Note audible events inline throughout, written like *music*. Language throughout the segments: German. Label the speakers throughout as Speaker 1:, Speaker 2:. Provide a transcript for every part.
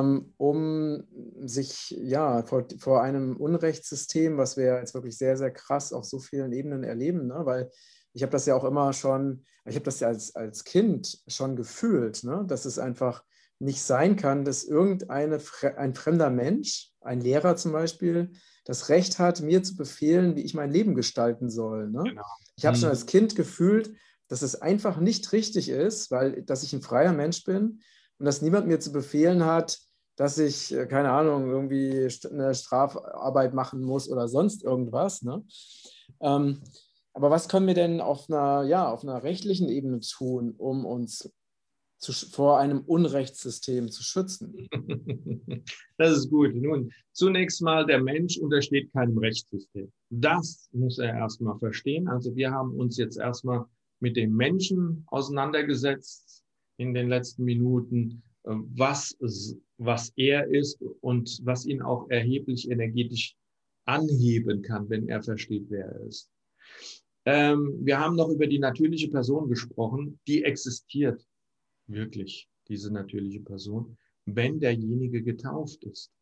Speaker 1: ähm, um sich ja vor, vor einem Unrechtssystem, was wir jetzt wirklich sehr, sehr krass auf so vielen Ebenen erleben, ne? weil ich habe das ja auch immer schon, ich habe das ja als, als Kind schon gefühlt, ne? dass es einfach nicht sein kann, dass irgendein ein fremder Mensch, ein Lehrer zum Beispiel, das Recht hat, mir zu befehlen, wie ich mein Leben gestalten soll. Ne? Genau. Ich habe mhm. schon als Kind gefühlt, dass es einfach nicht richtig ist, weil dass ich ein freier Mensch bin und dass niemand mir zu befehlen hat, dass ich, äh, keine Ahnung, irgendwie eine Strafarbeit machen muss oder sonst irgendwas. Ne? Ähm, aber was können wir denn auf einer, ja, auf einer rechtlichen Ebene tun, um uns zu, vor einem Unrechtssystem zu schützen? *laughs*
Speaker 2: Das ist gut. Nun, zunächst mal, der Mensch untersteht keinem Rechtssystem. Das muss er erstmal verstehen. Also wir haben uns jetzt erstmal mit dem Menschen auseinandergesetzt in den letzten Minuten, äh, was, was er ist und was ihn auch erheblich energetisch anheben kann, wenn er versteht, wer er ist. Ähm, wir haben noch über die natürliche Person gesprochen, die existiert wirklich, diese natürliche Person, wenn derjenige getauft ist.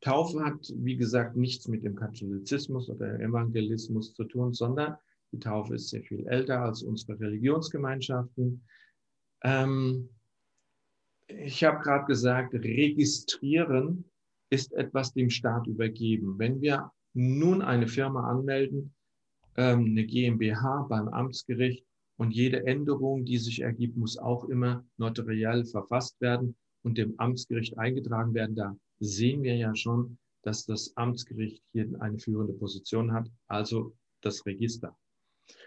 Speaker 2: Taufe hat, wie gesagt, nichts mit dem Katholizismus oder Evangelismus zu tun, sondern die Taufe ist sehr viel älter als unsere Religionsgemeinschaften. Ähm, ich habe gerade gesagt, registrieren ist etwas dem Staat übergeben. Wenn wir nun eine Firma anmelden, ähm, eine GmbH beim Amtsgericht und jede Änderung, die sich ergibt, muss auch immer notariell verfasst werden und dem Amtsgericht eingetragen werden. Da sehen wir ja schon, dass das Amtsgericht hier eine führende Position hat, also das Register.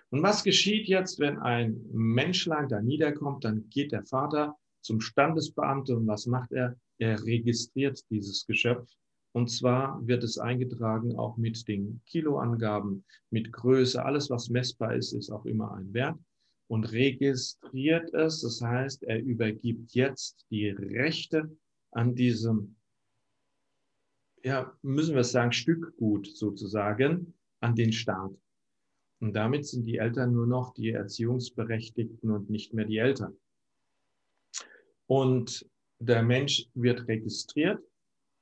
Speaker 2: Und was geschieht jetzt, wenn ein Menschlein da niederkommt? Dann geht der Vater zum Standesbeamten und was macht er? Er registriert dieses Geschöpf. Und zwar wird es eingetragen auch mit den Kiloangaben, mit Größe, alles was messbar ist, ist auch immer ein Wert und registriert es. Das heißt, er übergibt jetzt die Rechte an diesem, ja, müssen wir sagen, Stückgut sozusagen an den Staat. Und damit sind die Eltern nur noch die Erziehungsberechtigten und nicht mehr die Eltern. Und der Mensch wird registriert,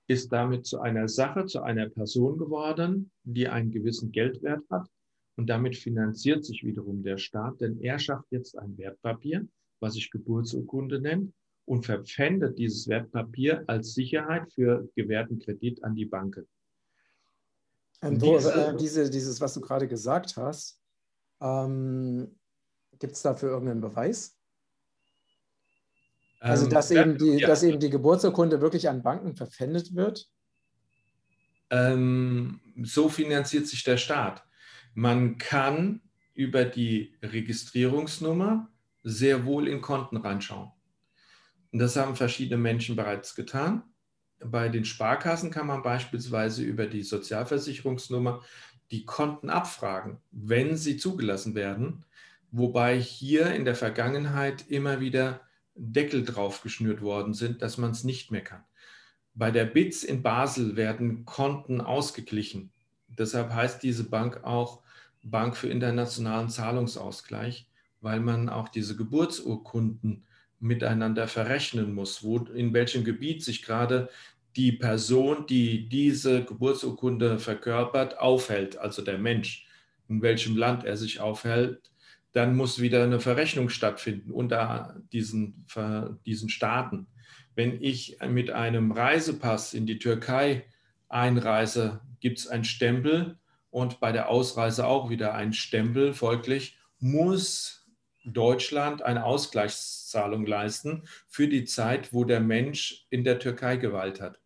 Speaker 2: ist damit zu einer Sache, zu einer Person geworden, die einen gewissen Geldwert hat. Und damit finanziert sich wiederum der Staat, denn er schafft jetzt ein Wertpapier, was sich Geburtsurkunde nennt, und verpfändet dieses Wertpapier als Sicherheit für gewährten Kredit an die Banken.
Speaker 1: Wo, diese, äh, diese, dieses, was du gerade gesagt hast, ähm, gibt es dafür irgendeinen Beweis? Also, ähm, dass, ähm, eben die, ja. dass eben die Geburtsurkunde wirklich an Banken verpfändet wird?
Speaker 2: Ähm, so finanziert sich der Staat. Man kann über die Registrierungsnummer sehr wohl in Konten reinschauen. Und das haben verschiedene Menschen bereits getan. Bei den Sparkassen kann man beispielsweise über die Sozialversicherungsnummer die Konten abfragen, wenn sie zugelassen werden, wobei hier in der Vergangenheit immer wieder Deckel drauf geschnürt worden sind, dass man es nicht mehr kann. Bei der BITS in Basel werden Konten ausgeglichen. Deshalb heißt diese Bank auch Bank für internationalen Zahlungsausgleich, weil man auch diese Geburtsurkunden miteinander verrechnen muss, wo, in welchem Gebiet sich gerade die Person, die diese Geburtsurkunde verkörpert, aufhält, also der Mensch, in welchem Land er sich aufhält, dann muss wieder eine Verrechnung stattfinden unter diesen, diesen Staaten. Wenn ich mit einem Reisepass in die Türkei einreise, gibt es einen Stempel und bei der Ausreise auch wieder einen Stempel. Folglich muss Deutschland eine Ausgleichszahlung leisten für die Zeit, wo der Mensch in der Türkei Gewalt hat.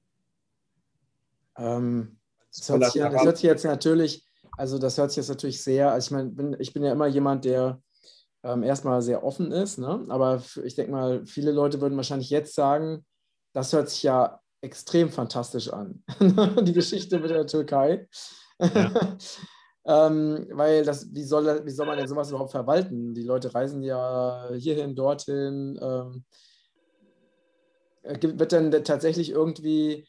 Speaker 1: Ähm, das, hört sich, das, hört sich, jetzt natürlich, also das hört sich jetzt natürlich sehr, also ich meine, bin, ich bin ja immer jemand, der ähm, erstmal sehr offen ist, ne? aber ich denke mal, viele Leute würden wahrscheinlich jetzt sagen, das hört sich ja extrem fantastisch an, *laughs* die Geschichte mit der Türkei. Ja. *laughs* Ähm, weil das, wie soll, wie soll man denn sowas überhaupt verwalten? Die Leute reisen ja hierhin, dorthin. Ähm, äh, wird dann tatsächlich irgendwie,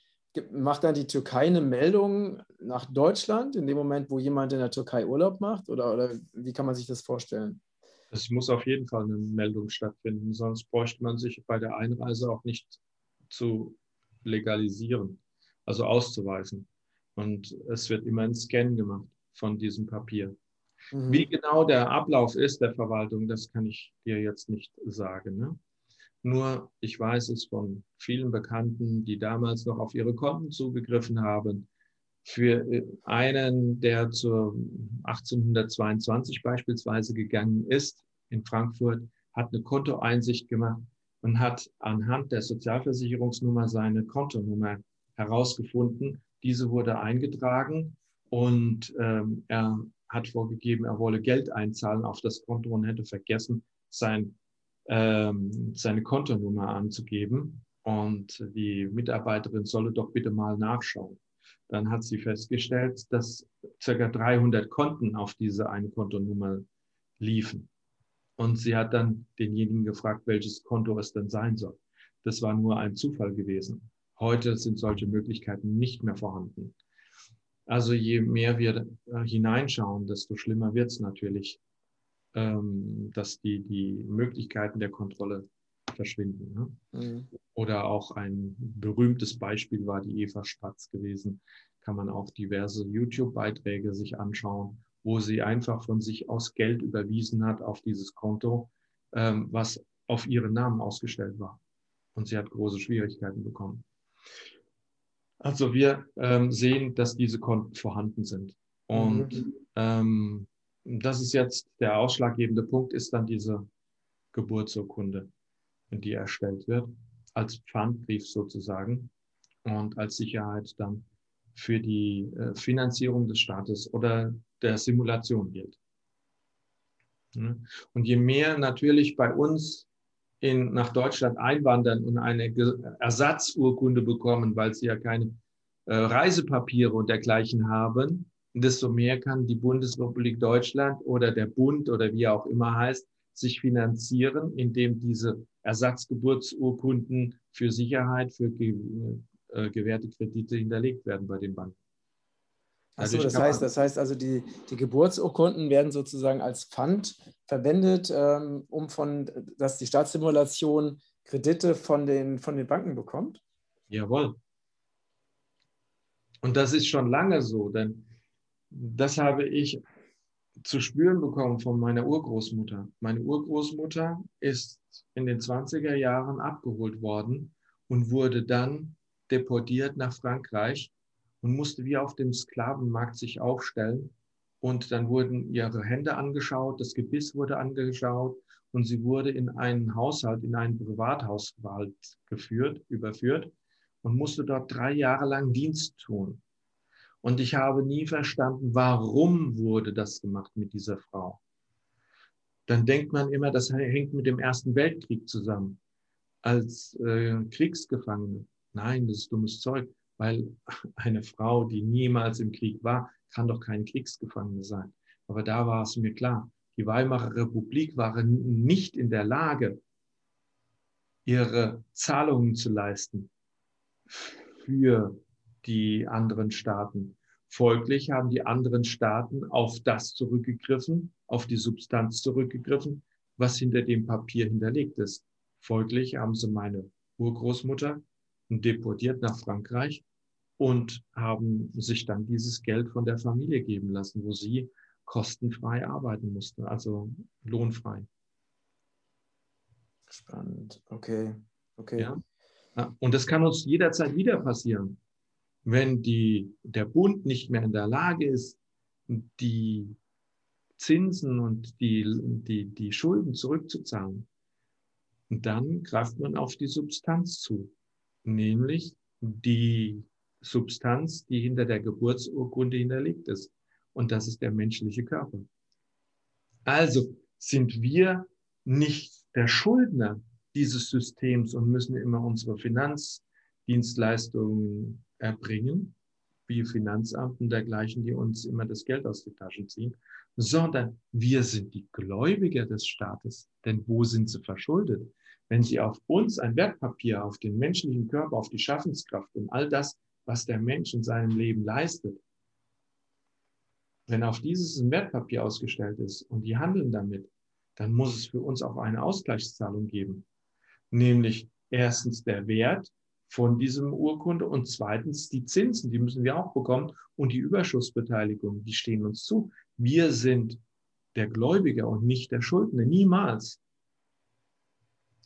Speaker 1: macht dann die Türkei eine Meldung nach Deutschland in dem Moment, wo jemand in der Türkei Urlaub macht? Oder, oder wie kann man sich das vorstellen?
Speaker 2: Es muss auf jeden Fall eine Meldung stattfinden, sonst bräuchte man sich bei der Einreise auch nicht zu legalisieren, also auszuweisen. Und es wird immer ein Scan gemacht von diesem Papier. Mhm. Wie genau der Ablauf ist der Verwaltung, das kann ich dir jetzt nicht sagen. Ne? Nur ich weiß es von vielen Bekannten, die damals noch auf ihre Konten zugegriffen haben. Für äh, einen, der zur 1822 beispielsweise gegangen ist in Frankfurt, hat eine Kontoeinsicht gemacht und hat anhand der Sozialversicherungsnummer seine Kontonummer herausgefunden. Diese wurde eingetragen und ähm, er hat vorgegeben, er wolle Geld einzahlen auf das Konto und hätte vergessen, sein, ähm, seine Kontonummer anzugeben. Und die Mitarbeiterin solle doch bitte mal nachschauen. Dann hat sie festgestellt, dass circa 300 Konten auf diese eine Kontonummer liefen. Und sie hat dann denjenigen gefragt, welches Konto es denn sein soll. Das war nur ein Zufall gewesen. Heute sind solche Möglichkeiten nicht mehr vorhanden. Also je mehr wir äh, hineinschauen, desto schlimmer wird es natürlich, ähm, dass die, die Möglichkeiten der Kontrolle verschwinden. Ne? Mhm. Oder auch ein berühmtes Beispiel war die Eva Spatz gewesen. Kann man auch diverse YouTube-Beiträge sich anschauen, wo sie einfach von sich aus Geld überwiesen hat auf dieses Konto, ähm, was auf ihren Namen ausgestellt war. Und sie hat große Schwierigkeiten bekommen. Also wir ähm, sehen, dass diese Konten vorhanden sind. Und mhm. ähm, das ist jetzt der ausschlaggebende Punkt, ist dann diese Geburtsurkunde, die erstellt wird, als Pfandbrief sozusagen und als Sicherheit dann für die äh, Finanzierung des Staates oder der Simulation gilt. Und je mehr natürlich bei uns in, nach Deutschland einwandern und eine Ersatzurkunde bekommen, weil sie ja keine äh, Reisepapiere und dergleichen haben, desto mehr kann die Bundesrepublik Deutschland oder der Bund oder wie er auch immer heißt, sich finanzieren, indem diese Ersatzgeburtsurkunden für Sicherheit, für äh, gewährte Kredite hinterlegt werden bei den Banken.
Speaker 1: Achso, das heißt, das heißt also, die, die Geburtsurkunden werden sozusagen als Pfand verwendet, ähm, um von, dass die Staatssimulation Kredite von den, von den Banken bekommt?
Speaker 2: Jawohl. Und das ist schon lange so, denn das habe ich zu spüren bekommen von meiner Urgroßmutter. Meine Urgroßmutter ist in den 20er Jahren abgeholt worden und wurde dann deportiert nach Frankreich und musste wie auf dem Sklavenmarkt sich aufstellen. Und dann wurden ihre Hände angeschaut, das Gebiss wurde angeschaut und sie wurde in einen Haushalt, in einen Privathaushalt geführt, überführt und musste dort drei Jahre lang Dienst tun. Und ich habe nie verstanden, warum wurde das gemacht mit dieser Frau. Dann denkt man immer, das hängt mit dem Ersten Weltkrieg zusammen, als äh, Kriegsgefangene. Nein, das ist dummes Zeug weil *laughs* eine Frau, die niemals im Krieg war, kann doch kein Kriegsgefangene sein. Aber da war es mir klar, die Weimarer Republik war nicht in der Lage, ihre Zahlungen zu leisten für die anderen Staaten. Folglich haben die anderen Staaten auf das zurückgegriffen, auf die Substanz zurückgegriffen, was hinter dem Papier hinterlegt ist. Folglich haben sie meine Urgroßmutter deportiert nach Frankreich und haben sich dann dieses Geld von der Familie geben lassen, wo sie kostenfrei arbeiten musste, also lohnfrei.
Speaker 1: Spannend, okay, okay.
Speaker 2: Ja? Und das kann uns jederzeit wieder passieren, wenn die, der Bund nicht mehr in der Lage ist, die Zinsen und die, die, die Schulden zurückzuzahlen. Dann greift man auf die Substanz zu nämlich die Substanz, die hinter der Geburtsurkunde hinterlegt ist. Und das ist der menschliche Körper. Also sind wir nicht der Schuldner dieses Systems und müssen immer unsere Finanzdienstleistungen erbringen, wie Finanzamt und dergleichen, die uns immer das Geld aus den Taschen ziehen, sondern wir sind die Gläubiger des Staates. Denn wo sind sie verschuldet? wenn Sie auf uns ein Wertpapier, auf den menschlichen Körper, auf die Schaffenskraft und all das, was der Mensch in seinem Leben leistet, wenn auf dieses ein Wertpapier ausgestellt ist und die handeln damit, dann muss es für uns auch eine Ausgleichszahlung geben. Nämlich erstens der Wert von diesem Urkunde und zweitens die Zinsen, die müssen wir auch bekommen und die Überschussbeteiligung, die stehen uns zu. Wir sind der Gläubiger und nicht der Schuldner, niemals.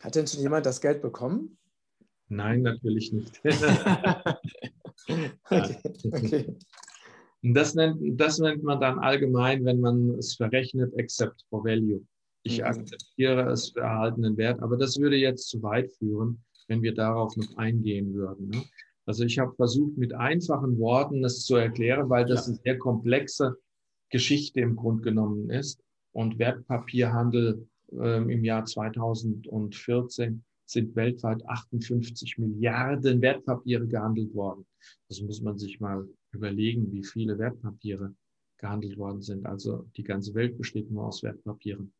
Speaker 1: Hat denn schon jemand das Geld bekommen?
Speaker 2: Nein, natürlich nicht. *laughs* *laughs*
Speaker 1: okay, okay.
Speaker 2: Das nennt, das nennt man dann allgemein, wenn man es verrechnet, Accept for Value. Ich mhm. akzeptiere es für erhaltenen Wert, aber das würde jetzt zu weit führen, wenn wir darauf noch eingehen würden. Ne? Also ich habe versucht, mit einfachen Worten das zu erklären, weil das ja. eine sehr komplexe Geschichte im Grunde genommen ist. Und Wertpapierhandel ähm, im Jahr 2014 sind weltweit 58 Milliarden Wertpapiere gehandelt worden. Das muss man sich mal überlegen, wie viele Wertpapiere gehandelt worden sind. Also die ganze Welt besteht nur aus Wertpapieren.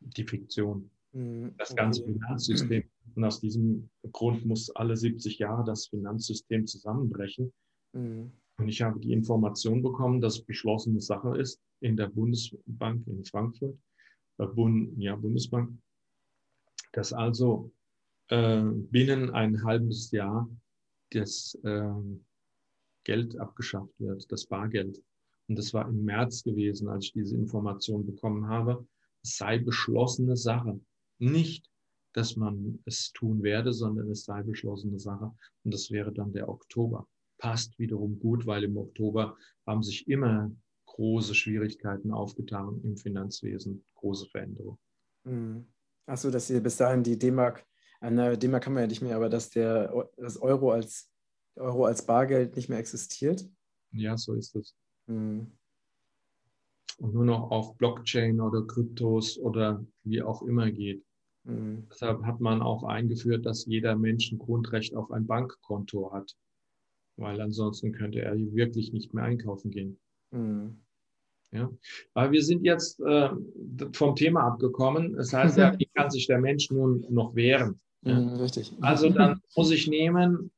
Speaker 2: Die Fiktion. Mhm, das ganze Finanzsystem. Und aus diesem Grund muss alle 70 Jahre das Finanzsystem zusammenbrechen. Mhm. Und ich habe die Information bekommen, dass beschlossene Sache ist in der Bundesbank in Frankfurt, äh, Bund, ja, Bundesbank, dass also äh, binnen ein halbes Jahr das äh, Geld abgeschafft wird, das Bargeld. Und das war im März gewesen, als ich diese Information bekommen habe. Es sei beschlossene Sache. Nicht, dass man es tun werde, sondern es sei beschlossene Sache. Und das wäre dann der Oktober. Passt wiederum gut, weil im Oktober haben sich immer große Schwierigkeiten aufgetan im Finanzwesen, große Veränderungen.
Speaker 1: Mhm. Achso, dass ihr bis dahin die D-Mark, äh, D-Mark kann man ja nicht mehr, aber dass der das Euro als Euro als Bargeld nicht mehr existiert?
Speaker 2: Ja, so ist es. Mhm. Und nur noch auf Blockchain oder Kryptos oder wie auch immer geht. Mhm. Deshalb hat man auch eingeführt, dass jeder Mensch ein Grundrecht auf ein Bankkonto hat, weil ansonsten könnte er wirklich nicht mehr einkaufen gehen. Mhm. Ja, aber wir sind jetzt äh, vom Thema abgekommen. Das heißt ja, *laughs* wie kann sich der Mensch nun noch wehren? Ja?
Speaker 1: Mhm, richtig.
Speaker 2: Also dann *laughs* muss ich nehmen,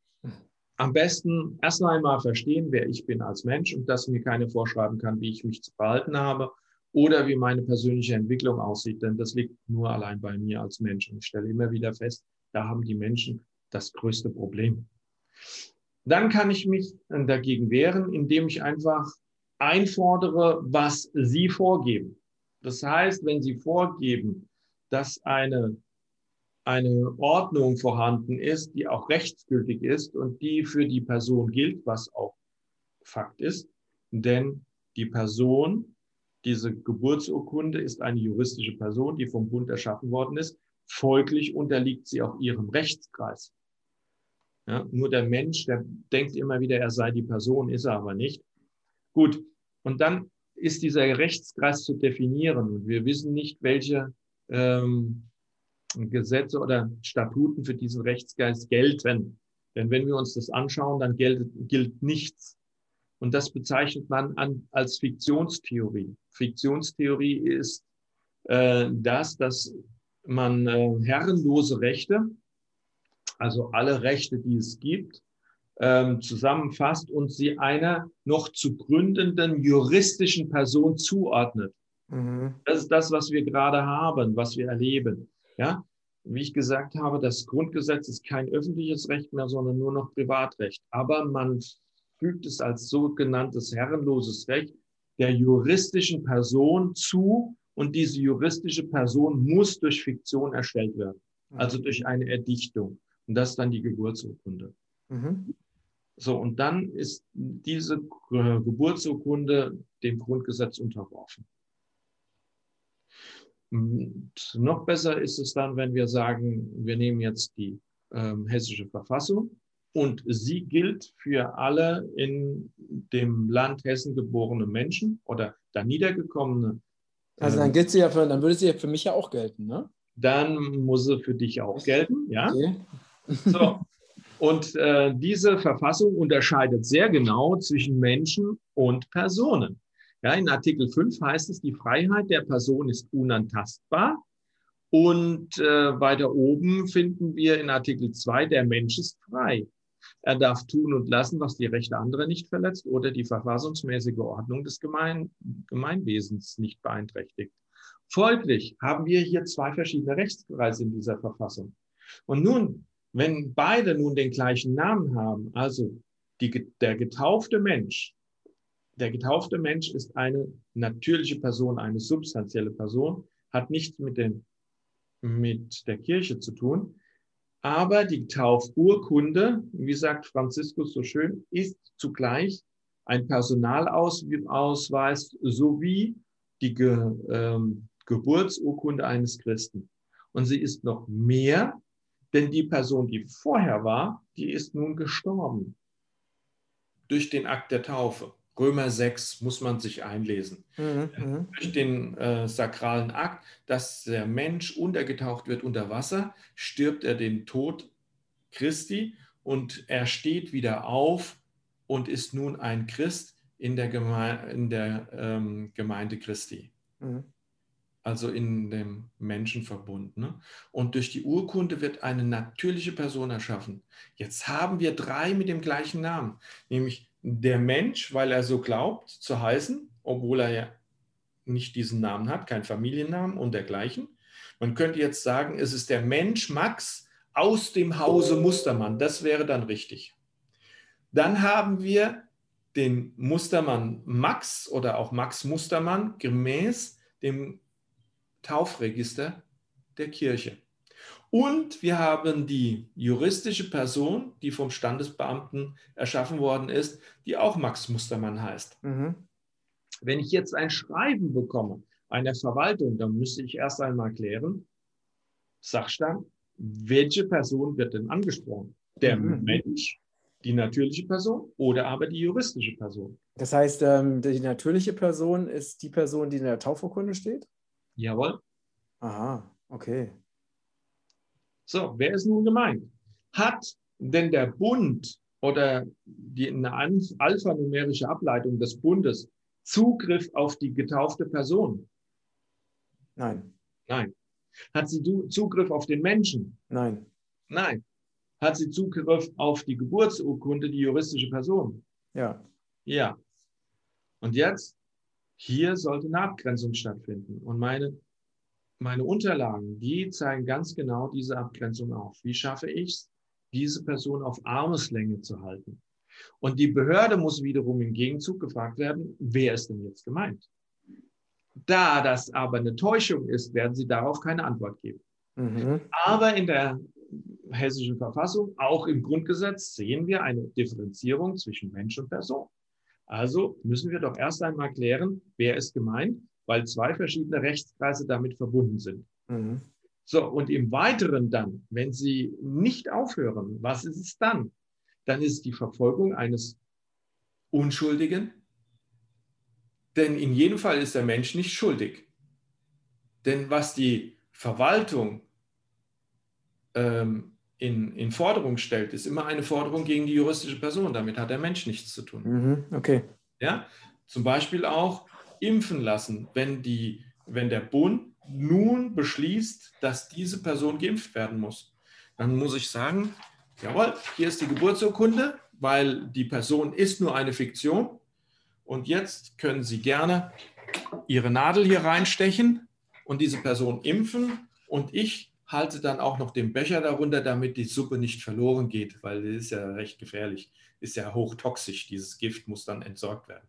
Speaker 2: am besten erst einmal verstehen, wer ich bin als Mensch und dass mir keine vorschreiben kann, wie ich mich zu verhalten habe oder wie meine persönliche Entwicklung aussieht, denn das liegt nur allein bei mir als Mensch. Und ich stelle immer wieder fest, da haben die Menschen das größte Problem. Dann kann ich mich dagegen wehren, indem ich einfach einfordere, was sie vorgeben. Das heißt, wenn sie vorgeben, dass eine eine Ordnung vorhanden ist, die auch rechtsgültig ist und die für die Person gilt, was auch Fakt ist. Denn die Person, diese Geburtsurkunde ist eine juristische Person, die vom Bund erschaffen worden ist. Folglich unterliegt sie auch ihrem Rechtskreis. Ja, nur der Mensch, der denkt immer wieder, er sei die Person, ist er aber nicht. Gut, und dann ist dieser Rechtskreis zu definieren. Wir wissen nicht, welche ähm, Gesetze oder Statuten für diesen Rechtsgeist gelten. Denn wenn wir uns das anschauen, dann gilt, gilt nichts. Und das bezeichnet man an, als Fiktionstheorie. Fiktionstheorie ist äh, das, dass man äh, herrenlose Rechte, also alle Rechte, die es gibt, ähm, zusammenfasst und sie einer noch zu gründenden juristischen Person zuordnet. Mhm. Das ist das, was wir gerade haben, was wir erleben. Ja, wie ich gesagt habe, das Grundgesetz ist kein öffentliches Recht mehr, sondern nur noch Privatrecht. Aber man fügt es als sogenanntes herrenloses Recht der juristischen Person zu und diese juristische Person muss durch Fiktion erstellt werden, also mhm. durch eine Erdichtung. Und das ist dann die Geburtsurkunde. Mhm. So, und dann ist diese Geburtsurkunde dem Grundgesetz unterworfen. Und noch besser ist es dann, wenn wir sagen, wir nehmen jetzt die ähm, hessische Verfassung und sie gilt für alle in dem Land Hessen geborene Menschen oder da niedergekommene.
Speaker 1: Also dann gilt sie ja für, dann würde sie ja für mich ja auch gelten, ne?
Speaker 2: Dann muss sie für dich auch gelten, ja. Okay. So. Und äh, diese Verfassung unterscheidet sehr genau zwischen Menschen und Personen. Ja, in Artikel 5 heißt es, die Freiheit der Person ist unantastbar. Und äh, weiter oben finden wir in Artikel 2, der Mensch ist frei. Er darf tun und lassen, was die Rechte anderer nicht verletzt oder die verfassungsmäßige Ordnung des Gemein Gemeinwesens nicht beeinträchtigt. Folglich haben wir hier zwei verschiedene Rechtskreise in dieser Verfassung. Und nun Wenn beide nun den gleichen Namen haben, also die, der getaufte Mensch, der getaufte Mensch ist eine natürliche Person, eine substanzielle Person, hat nichts mit, dem, mit der Kirche zu tun. Aber die Taufurkunde, wie sagt Franziskus so schön, ist zugleich ein Personalausweis sowie die Ge, ähm, Geburtsurkunde eines Christen. Und sie ist noch mehr, denn die Person, die vorher war, die ist nun gestorben durch den Akt der Taufe. Römer 6 muss man sich einlesen. Mhm, mhm, durch den äh, sakralen Akt, dass der Mensch untergetaucht wird unter Wasser, stirbt er den Tod Christi und er steht wieder auf und ist nun ein Christ in der, Geme in der ähm, Gemeinde Christi. Mhm. Also in dem Menschenverbund. Ne? Und durch die Urkunde wird eine natürliche Person erschaffen. Jetzt haben wir drei mit dem gleichen Namen, nämlich der Mensch, weil er so glaubt zu heißen, obwohl er ja nicht diesen Namen hat, keinen Familiennamen und dergleichen. Man könnte jetzt sagen, es ist der Mensch Max aus dem Hause Mustermann. Das wäre dann richtig. Dann haben wir den Mustermann Max oder auch Max Mustermann gemäß dem Taufregister der Kirche. Und wir haben die juristische Person, die vom Standesbeamten erschaffen worden ist, die auch Max Mustermann heißt. Mhm. Wenn ich jetzt ein Schreiben bekomme einer Verwaltung, dann müsste ich erst einmal klären, Sachstand, welche Person wird denn angesprochen? Der mhm. Mensch die natürliche Person oder aber die juristische Person.
Speaker 1: Das heißt, ähm, die natürliche Person ist die Person, die in der Taufurkunde steht?
Speaker 2: Jawohl.
Speaker 1: Aha, okay.
Speaker 2: So, wer ist nun gemeint? Hat denn der Bund oder die eine alphanumerische Ableitung des Bundes Zugriff auf die getaufte Person?
Speaker 1: Nein.
Speaker 2: Nein. Hat sie Zugriff auf den Menschen?
Speaker 1: Nein.
Speaker 2: Nein hat sie Zugriff auf die Geburtsurkunde, die juristische Person.
Speaker 1: Ja.
Speaker 2: Ja. Und jetzt, hier sollte eine Abgrenzung stattfinden. Und meine, meine Unterlagen, die zeigen ganz genau diese Abgrenzung auf. Wie schaffe ich es, diese Person auf Armeslänge zu halten? Und die Behörde muss wiederum im Gegenzug gefragt werden, wer ist denn jetzt gemeint? Da das aber eine Täuschung ist, werden sie darauf keine Antwort geben. Mhm. Aber in der hessischen Verfassung, auch im Grundgesetz sehen wir eine Differenzierung zwischen Mensch und Person. Also müssen wir doch erst einmal klären, wer ist gemeint, weil zwei verschiedene Rechtskreise damit verbunden sind. Mhm. So, und im Weiteren dann, wenn Sie nicht aufhören, was ist es dann? Dann ist die Verfolgung eines Unschuldigen, denn in jedem Fall ist der Mensch nicht schuldig. Denn was die Verwaltung ähm, in, in Forderung stellt, ist immer eine Forderung gegen die juristische Person. Damit hat der Mensch nichts zu tun.
Speaker 1: Mhm, okay.
Speaker 2: Ja? Zum Beispiel auch impfen lassen, wenn, die, wenn der Bund nun beschließt, dass diese Person geimpft werden muss. Dann muss ich sagen, jawohl, hier ist die Geburtsurkunde, weil die Person ist nur eine Fiktion. Und jetzt können Sie gerne Ihre Nadel hier reinstechen und diese Person impfen. Und ich halte dann auch noch den Becher darunter, damit die Suppe nicht verloren geht, weil das ist ja recht gefährlich, ist ja hochtoxisch. Dieses Gift muss dann entsorgt werden.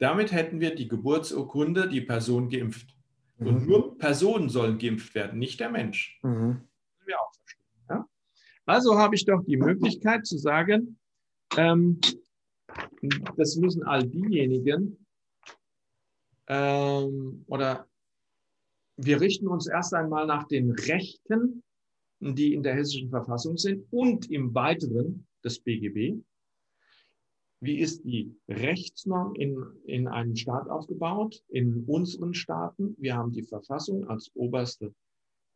Speaker 2: Damit hätten wir die Geburtsurkunde, die Person geimpft. Mhm. Und nur Personen sollen geimpft werden, nicht der Mensch. Mhm. Wir auch verstehen. Ja? Also habe ich doch die Möglichkeit zu sagen, ähm, das müssen all diejenigen ähm, oder wir richten uns erst einmal nach den Rechten, die in der hessischen Verfassung sind und im Weiteren des BGB. Wie ist die Rechtsnorm in, in einem Staat aufgebaut? In unseren Staaten, wir haben die Verfassung als oberste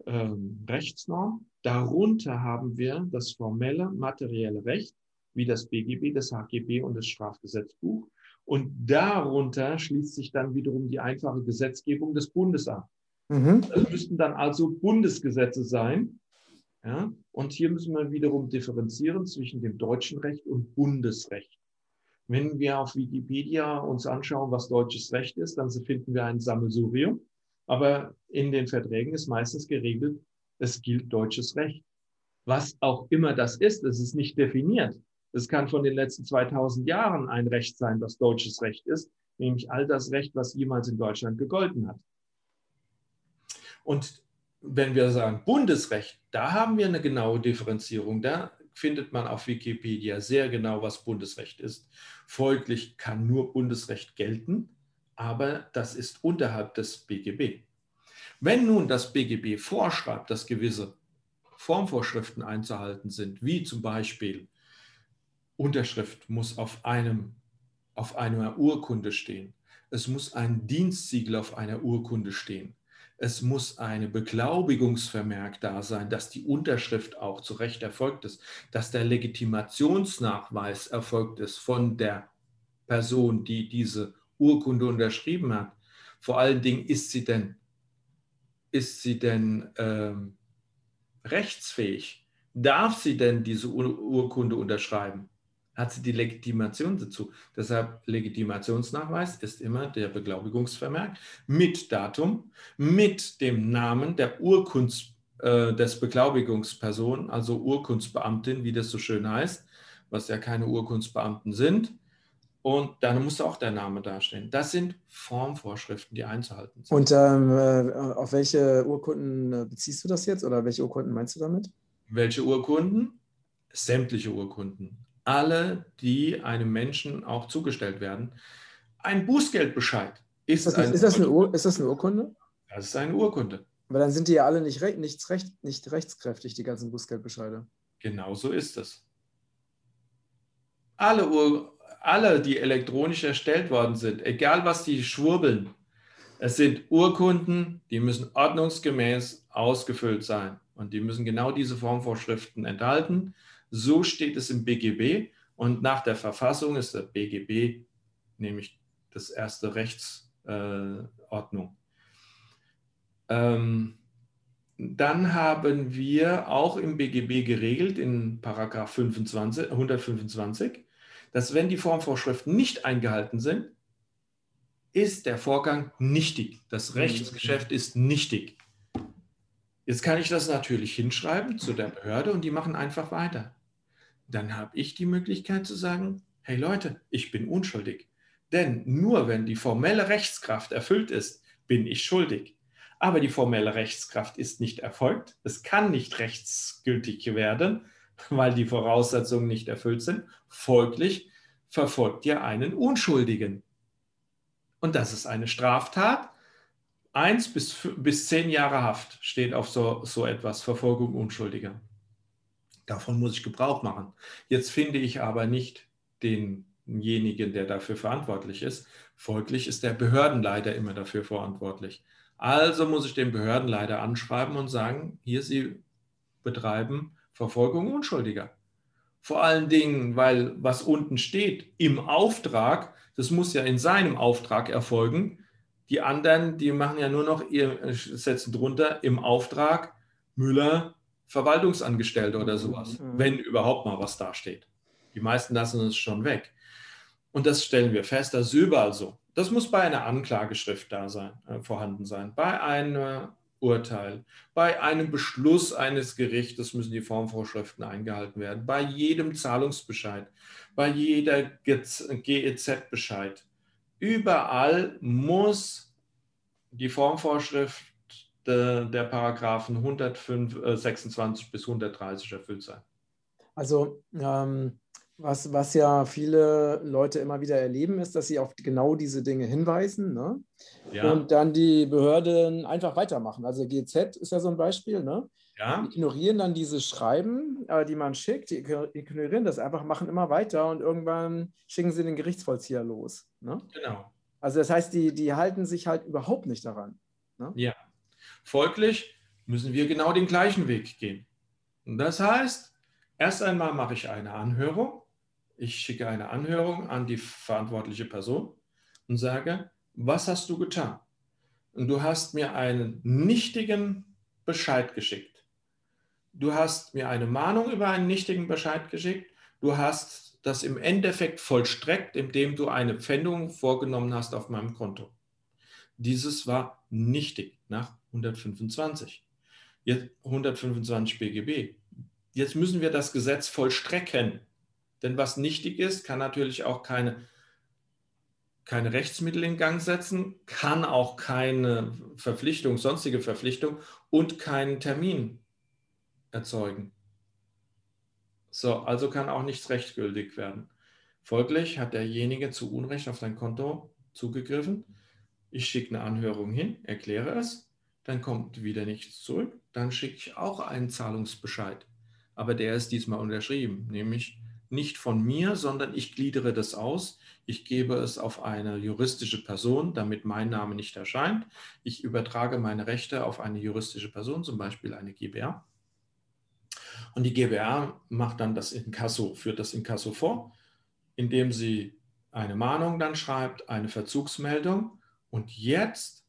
Speaker 2: ähm, Rechtsnorm. Darunter haben wir das formelle materielle Recht, wie das BGB, das HGB und das Strafgesetzbuch. Und darunter schließt sich dann wiederum die einfache Gesetzgebung des Bundes an. Mhm. Das müssten dann also Bundesgesetze sein. Ja? Und hier müssen wir wiederum differenzieren zwischen dem deutschen Recht und Bundesrecht. Wenn wir auf Wikipedia uns anschauen, was deutsches Recht ist, dann finden wir ein Sammelsurium. Aber in den Verträgen ist meistens geregelt, es gilt deutsches Recht. was auch immer das ist. Es ist nicht definiert. Es kann von den letzten 2000 Jahren ein Recht sein, was deutsches Recht ist, nämlich all das Recht, was jemals in Deutschland gegolten hat. Und wenn wir sagen Bundesrecht, da haben wir eine genaue Differenzierung. Da findet man auf Wikipedia sehr genau, was Bundesrecht ist. Folglich kann nur Bundesrecht gelten, aber das ist unterhalb des BGB. Wenn nun das BGB vorschreibt, dass gewisse Formvorschriften einzuhalten sind, wie zum Beispiel Unterschrift muss auf, einem, auf einer Urkunde stehen, es muss ein Dienstsiegel auf einer Urkunde stehen, es muss eine Beglaubigungsvermerk da sein, dass die Unterschrift auch zu Recht erfolgt ist, dass der Legitimationsnachweis erfolgt ist von der Person, die diese Urkunde unterschrieben hat. Vor allen Dingen ist sie denn, ist sie denn ähm, rechtsfähig? Darf sie denn diese Ur Urkunde unterschreiben? Hat sie die Legitimation dazu. Deshalb Legitimationsnachweis ist immer der Beglaubigungsvermerk mit Datum, mit dem Namen der Urkunds, äh, des Beglaubigungsperson, also Urkundsbeamtin, wie das so schön heißt, was ja keine Urkundsbeamten sind. Und dann muss auch der Name dastehen. Das sind Formvorschriften, die einzuhalten sind.
Speaker 1: Und ähm, äh, auf welche Urkunden äh, beziehst du das jetzt oder welche Urkunden meinst du damit?
Speaker 2: Welche Urkunden? Sämtliche Urkunden alle, die einem Menschen auch zugestellt werden. Ein Bußgeldbescheid
Speaker 1: ist, das, ist, das, eine, ist das eine Urkunde?
Speaker 2: Das ist eine Urkunde.
Speaker 1: Aber dann sind die ja alle nicht, recht, nicht, recht, nicht rechtskräftig, die ganzen Bußgeldbescheide.
Speaker 2: Genau so ist es. Alle, Ur, alle, die elektronisch erstellt worden sind, egal was die schwurbeln, es sind Urkunden, die müssen ordnungsgemäß ausgefüllt sein. Und die müssen genau diese Formvorschriften enthalten. So steht es im BGB und nach der Verfassung ist der BGB nämlich das erste Rechtsordnung. Ähm, dann haben wir auch im BGB geregelt, in Paragraph 25, 125, dass wenn die Formvorschriften nicht eingehalten sind, ist der Vorgang nichtig. Das Rechtsgeschäft ist nichtig. Jetzt kann ich das natürlich hinschreiben zu der Behörde und die machen einfach weiter dann habe ich die Möglichkeit zu sagen, hey Leute, ich bin unschuldig. Denn nur wenn die formelle Rechtskraft erfüllt ist, bin ich schuldig. Aber die formelle Rechtskraft ist nicht erfolgt. Es kann nicht rechtsgültig werden, weil die Voraussetzungen nicht erfüllt sind. Folglich verfolgt ihr einen Unschuldigen. Und das ist eine Straftat. Eins bis, bis zehn Jahre Haft steht auf so, so etwas, Verfolgung Unschuldiger. Davon muss ich Gebrauch machen. Jetzt finde ich aber nicht denjenigen, der dafür verantwortlich ist. Folglich ist der Behördenleiter immer dafür verantwortlich. Also muss ich den Behördenleiter anschreiben und sagen, hier Sie betreiben Verfolgung Unschuldiger. Vor allen Dingen, weil was unten steht, im Auftrag, das muss ja in seinem Auftrag erfolgen. Die anderen, die machen ja nur noch, ihr setzen drunter im Auftrag Müller Verwaltungsangestellte oder sowas, mhm. wenn überhaupt mal was dasteht. Die meisten lassen es schon weg. Und das stellen wir fest, das ist überall so. Das muss bei einer Anklageschrift da sein, äh, vorhanden sein, bei einem Urteil, bei einem Beschluss eines Gerichtes müssen die Formvorschriften eingehalten werden, bei jedem Zahlungsbescheid, bei jeder GEZ-Bescheid. Überall muss die Formvorschrift der, der Paragraphen 126 äh, bis 130 erfüllt sein.
Speaker 1: Also ähm, was, was ja viele Leute immer wieder erleben, ist, dass sie auf genau diese Dinge hinweisen ne? ja. und dann die Behörden einfach weitermachen. Also GZ ist ja so ein Beispiel. Ne? Ja. Die ignorieren dann diese Schreiben, äh, die man schickt, die ignorieren das einfach, machen immer weiter und irgendwann schicken sie den Gerichtsvollzieher los. Ne? Genau. Also das heißt, die, die halten sich halt überhaupt nicht daran.
Speaker 2: Ne? Ja. Folglich müssen wir genau den gleichen Weg gehen. Und das heißt, erst einmal mache ich eine Anhörung. Ich schicke eine Anhörung an die verantwortliche Person und sage, was hast du getan? Und du hast mir einen nichtigen Bescheid geschickt. Du hast mir eine Mahnung über einen nichtigen Bescheid geschickt. Du hast das im Endeffekt vollstreckt, indem du eine Pfändung vorgenommen hast auf meinem Konto. Dieses war nichtig nach 125. Jetzt 125 BGB. Jetzt müssen wir das Gesetz vollstrecken. Denn was nichtig ist, kann natürlich auch keine, keine Rechtsmittel in Gang setzen, kann auch keine Verpflichtung, sonstige Verpflichtung und keinen Termin erzeugen. So, also kann auch nichts rechtsgültig werden. Folglich hat derjenige zu Unrecht auf dein Konto zugegriffen. Ich schicke eine Anhörung hin, erkläre es, dann kommt wieder nichts zurück, dann schicke ich auch einen Zahlungsbescheid. Aber der ist diesmal unterschrieben, nämlich nicht von mir, sondern ich gliedere das aus. Ich gebe es auf eine juristische Person, damit mein Name nicht erscheint. Ich übertrage meine Rechte auf eine juristische Person, zum Beispiel eine GbR. Und die GbR macht dann das Inkasso, führt das Inkasso vor indem sie eine Mahnung dann schreibt, eine Verzugsmeldung. Und jetzt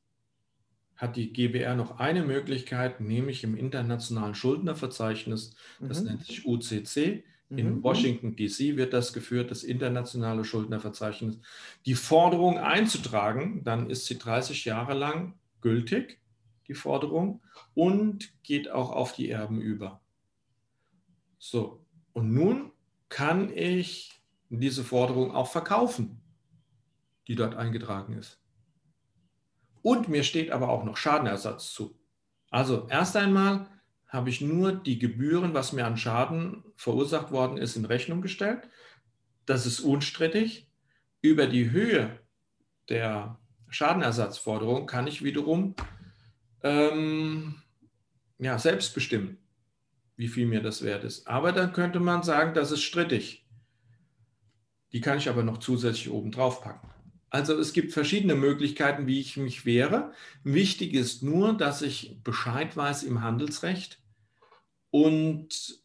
Speaker 2: hat die GBR noch eine Möglichkeit, nämlich im internationalen Schuldnerverzeichnis, das mhm. nennt sich UCC. In mhm. Washington, DC wird das geführt, das internationale Schuldnerverzeichnis, die Forderung einzutragen. Dann ist sie 30 Jahre lang gültig, die Forderung, und geht auch auf die Erben über. So, und nun kann ich diese Forderung auch verkaufen, die dort eingetragen ist. Und mir steht aber auch noch Schadenersatz zu. Also erst einmal habe ich nur die Gebühren, was mir an Schaden verursacht worden ist, in Rechnung gestellt. Das ist unstrittig. Über die Höhe der Schadenersatzforderung kann ich wiederum ähm, ja, selbst bestimmen, wie viel mir das wert ist. Aber dann könnte man sagen, das ist strittig. Die kann ich aber noch zusätzlich oben drauf packen. Also es gibt verschiedene Möglichkeiten, wie ich mich wehre. Wichtig ist nur, dass ich Bescheid weiß im Handelsrecht und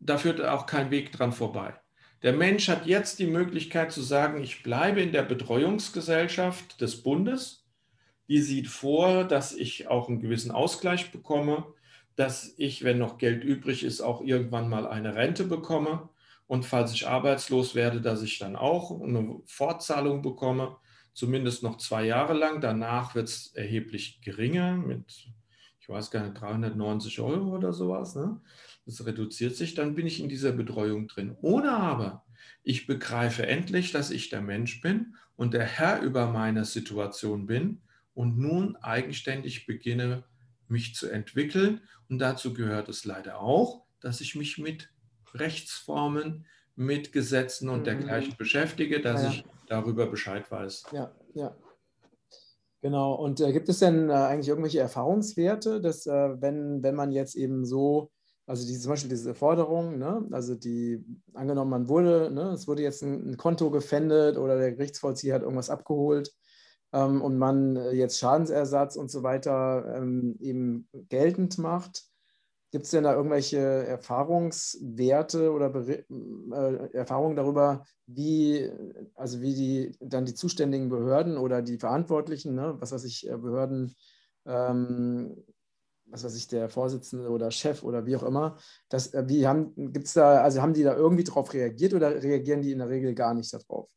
Speaker 2: da führt auch kein Weg dran vorbei. Der Mensch hat jetzt die Möglichkeit zu sagen, ich bleibe in der Betreuungsgesellschaft des Bundes. Die sieht vor, dass ich auch einen gewissen Ausgleich bekomme, dass ich, wenn noch Geld übrig ist, auch irgendwann mal eine Rente bekomme und falls ich arbeitslos werde, dass ich dann auch eine Fortzahlung bekomme, zumindest noch zwei Jahre lang. Danach wird es erheblich geringer mit, ich weiß gar nicht, 390 Euro oder sowas. Ne? Das reduziert sich, dann bin ich in dieser Betreuung drin. Oder aber ich begreife endlich, dass ich der Mensch bin und der Herr über meine Situation bin und nun eigenständig beginne, mich zu entwickeln. Und dazu gehört es leider auch, dass ich mich mit Rechtsformen, mit Gesetzen und mhm. dergleichen beschäftige, dass ja. ich darüber Bescheid weiß.
Speaker 1: Ja, ja. Genau. Und äh, gibt es denn äh, eigentlich irgendwelche Erfahrungswerte, dass äh, wenn, wenn man jetzt eben so, also die, zum Beispiel diese Forderung, ne, also die, angenommen, man wurde, ne, es wurde jetzt ein, ein Konto gefändet oder der Gerichtsvollzieher hat irgendwas abgeholt ähm, und man äh, jetzt Schadensersatz und so weiter ähm, eben geltend macht, Gibt es denn da irgendwelche Erfahrungswerte oder äh, Erfahrungen darüber, wie, also wie die dann die zuständigen Behörden oder die Verantwortlichen, ne, was weiß ich, äh, Behörden, ähm, was weiß ich, der Vorsitzende oder Chef oder wie auch immer, das, äh, wie haben, gibt's da, also haben die da irgendwie darauf reagiert oder reagieren die in der Regel gar nicht darauf?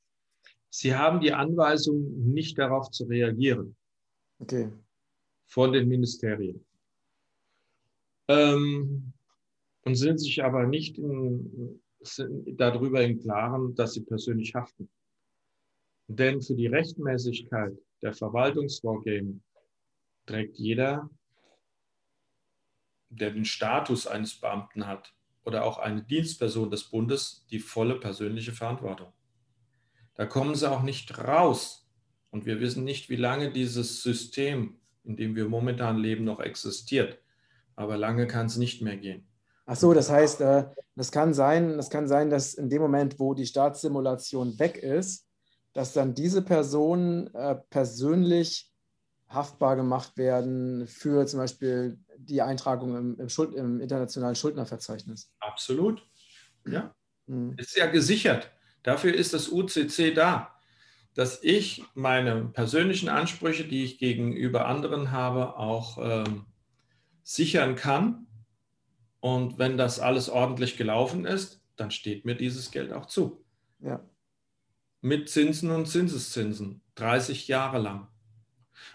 Speaker 2: Sie haben die Anweisung, nicht darauf zu reagieren.
Speaker 1: Okay.
Speaker 2: Von den Ministerien ähm, und sind sich aber nicht in, darüber im Klaren, dass sie persönlich haften. Denn für die Rechtmäßigkeit der Verwaltungsvorgänge trägt jeder, der den Status eines Beamten hat oder auch eine Dienstperson des Bundes, die volle persönliche Verantwortung. Da kommen sie auch nicht raus. Und wir wissen nicht, wie lange dieses System, in dem wir momentan leben, noch existiert aber lange kann es nicht mehr gehen.
Speaker 1: Ach so, das heißt, äh, das kann sein, das kann sein, dass in dem Moment, wo die Staatssimulation weg ist, dass dann diese Personen äh, persönlich haftbar gemacht werden für zum Beispiel die Eintragung im, im, Schuld, im internationalen Schuldnerverzeichnis.
Speaker 2: Absolut. Ja. Mhm. Ist ja gesichert. Dafür ist das UCC da, dass ich meine persönlichen Ansprüche, die ich gegenüber anderen habe, auch ähm, sichern kann. Und wenn das alles ordentlich gelaufen ist, dann steht mir dieses Geld auch zu.
Speaker 1: Ja.
Speaker 2: Mit Zinsen und Zinseszinsen, 30 Jahre lang.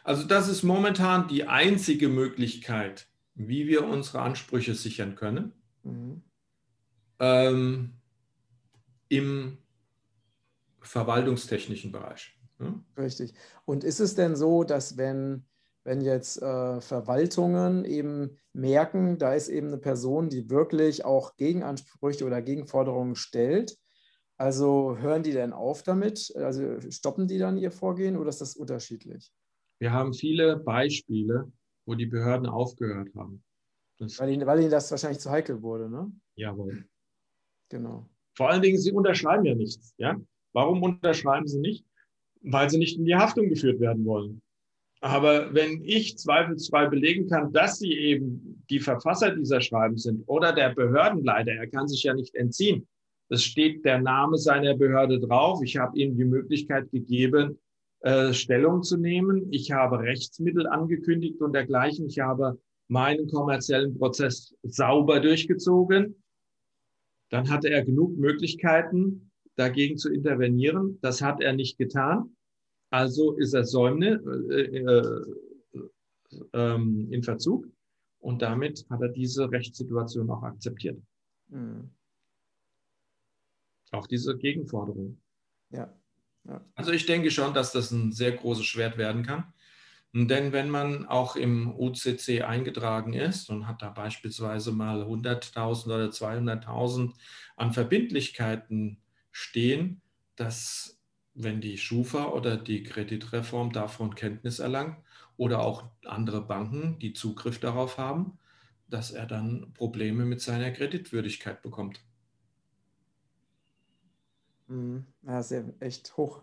Speaker 2: Also das ist momentan die einzige Möglichkeit, wie wir unsere Ansprüche sichern können. Mhm. ähm, im verwaltungstechnischen Bereich.
Speaker 1: Hm? Richtig. Und ist es denn so, dass wenn, wenn jetzt äh, Verwaltungen eben merken, da ist eben eine Person, die wirklich auch Gegenansprüche oder Gegenforderungen stellt, also hören die denn auf damit? Also stoppen die dann ihr Vorgehen oder ist das unterschiedlich?
Speaker 2: Wir haben viele Beispiele, wo die Behörden aufgehört haben.
Speaker 1: Weil, ihnen, weil ihnen das wahrscheinlich zu heikel wurde, ne?
Speaker 2: Jawohl.
Speaker 1: Genau.
Speaker 2: Vor allen Dingen, sie unterschreiben ja nichts. Ja? Warum unterschreiben sie nicht? Weil sie nicht in die Haftung geführt werden wollen. Aber wenn ich zweifelsfrei belegen kann, dass sie eben die Verfasser dieser Schreiben sind oder der Behördenleiter, er kann sich ja nicht entziehen, es steht der Name seiner Behörde drauf. Ich habe ihm die Möglichkeit gegeben, äh, Stellung zu nehmen. Ich habe Rechtsmittel angekündigt und dergleichen. Ich habe meinen kommerziellen Prozess sauber durchgezogen. Dann hatte er genug Möglichkeiten, dagegen zu intervenieren. Das hat er nicht getan. Also ist er Säumne äh, äh, ähm, in Verzug. Und damit hat er diese Rechtssituation auch akzeptiert. Mhm. Auch diese Gegenforderung.
Speaker 1: Ja. ja.
Speaker 2: Also ich denke schon, dass das ein sehr großes Schwert werden kann. Denn wenn man auch im UCC eingetragen ist und hat da beispielsweise mal 100.000 oder 200.000 an Verbindlichkeiten stehen, dass wenn die Schufa oder die Kreditreform davon Kenntnis erlangt oder auch andere Banken, die Zugriff darauf haben, dass er dann Probleme mit seiner Kreditwürdigkeit bekommt.
Speaker 1: Mhm. Ja, sehr echt hoch,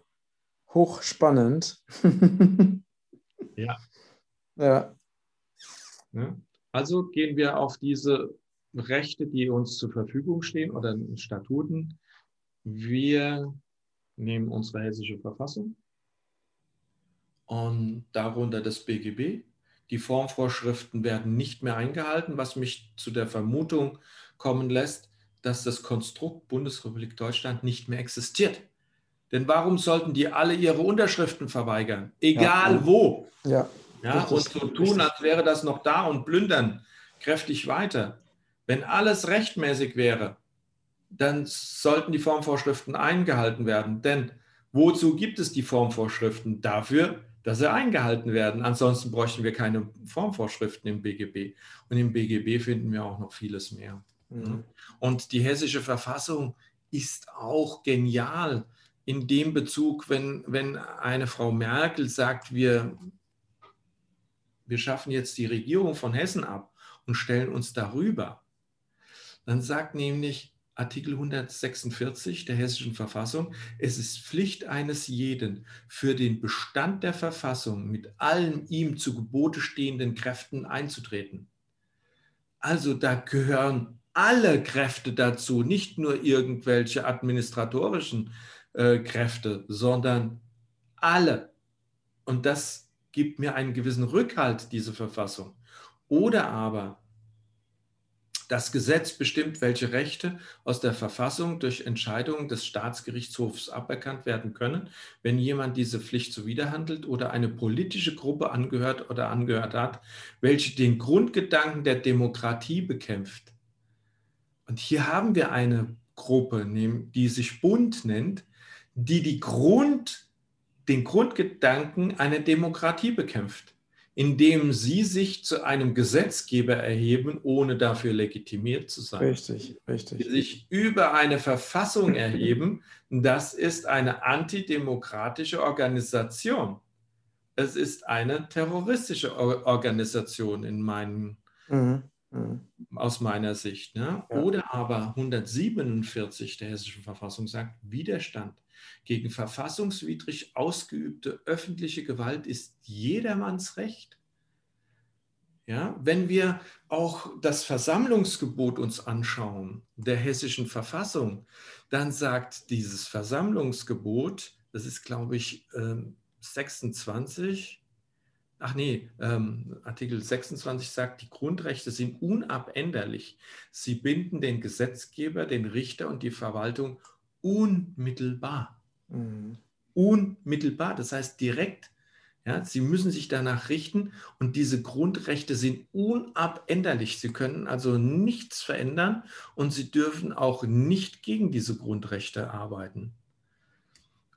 Speaker 1: hochspannend.
Speaker 2: ja. *laughs*
Speaker 1: ja.
Speaker 2: ja. Also gehen wir auf diese Rechte, die uns zur Verfügung stehen oder Statuten. Wir nehmen unsere hessische Verfassung und darunter das BGB. Die Formvorschriften werden nicht mehr eingehalten, was mich zu der Vermutung kommen lässt, dass das Konstrukt Bundesrepublik Deutschland nicht mehr existiert. Denn warum sollten die alle ihre Unterschriften verweigern? Egal
Speaker 1: ja.
Speaker 2: wo.
Speaker 1: Ja.
Speaker 2: ja und so tun, als wäre das noch da und plündern kräftig weiter. Wenn alles rechtmäßig wäre, dann sollten die Formvorschriften eingehalten werden. Denn wozu gibt es die Formvorschriften? Dafür, dass sie eingehalten werden. Ansonsten bräuchten wir keine Formvorschriften im BGB. Und im BGB finden wir auch noch vieles mehr. Mhm. Und die hessische Verfassung ist auch genial in dem Bezug, wenn, wenn eine Frau Merkel sagt, wir, wir schaffen jetzt die Regierung von Hessen ab und stellen uns darüber, dann sagt nämlich Artikel 146 der hessischen Verfassung, es ist Pflicht eines jeden, für den Bestand der Verfassung mit allen ihm zu Gebote stehenden Kräften einzutreten. Also da gehören alle Kräfte dazu, nicht nur irgendwelche administratorischen äh, Kräfte, sondern alle. Und das gibt mir einen gewissen Rückhalt, diese Verfassung. Oder aber das Gesetz bestimmt, welche Rechte aus der Verfassung durch Entscheidungen des Staatsgerichtshofs aberkannt werden können, wenn jemand diese Pflicht zuwiderhandelt oder eine politische Gruppe angehört oder angehört hat, welche den Grundgedanken der Demokratie bekämpft. Und hier haben wir eine Gruppe, die sich Bund nennt, die, die Grund, den Grundgedanken einer Demokratie bekämpft, indem sie sich zu einem Gesetzgeber erheben, ohne dafür legitimiert zu sein.
Speaker 1: Richtig, richtig.
Speaker 2: Die sich über eine Verfassung erheben, das ist eine antidemokratische Organisation. Es ist eine terroristische Organisation in meinen mhm. Mhm. Aus meiner Sicht. Ne? Ja. Oder aber 147 der Hessischen Verfassung sagt, Widerstand gegen verfassungswidrig ausgeübte öffentliche Gewalt ist jedermanns Recht. Ja, wenn wir auch das Versammlungsgebot uns anschauen der hessischen Verfassung, dann sagt dieses Versammlungsgebot, das ist glaube ich 26, ähm, ach nee, ähm, Artikel 26 sagt, die Grundrechte sind unabänderlich. Sie binden den Gesetzgeber, den Richter und die Verwaltung unmittelbar. Mhm. Unmittelbar, das heißt direkt. Ja, sie müssen sich danach richten und diese Grundrechte sind unabänderlich. Sie können also nichts verändern und sie dürfen auch nicht gegen diese Grundrechte arbeiten.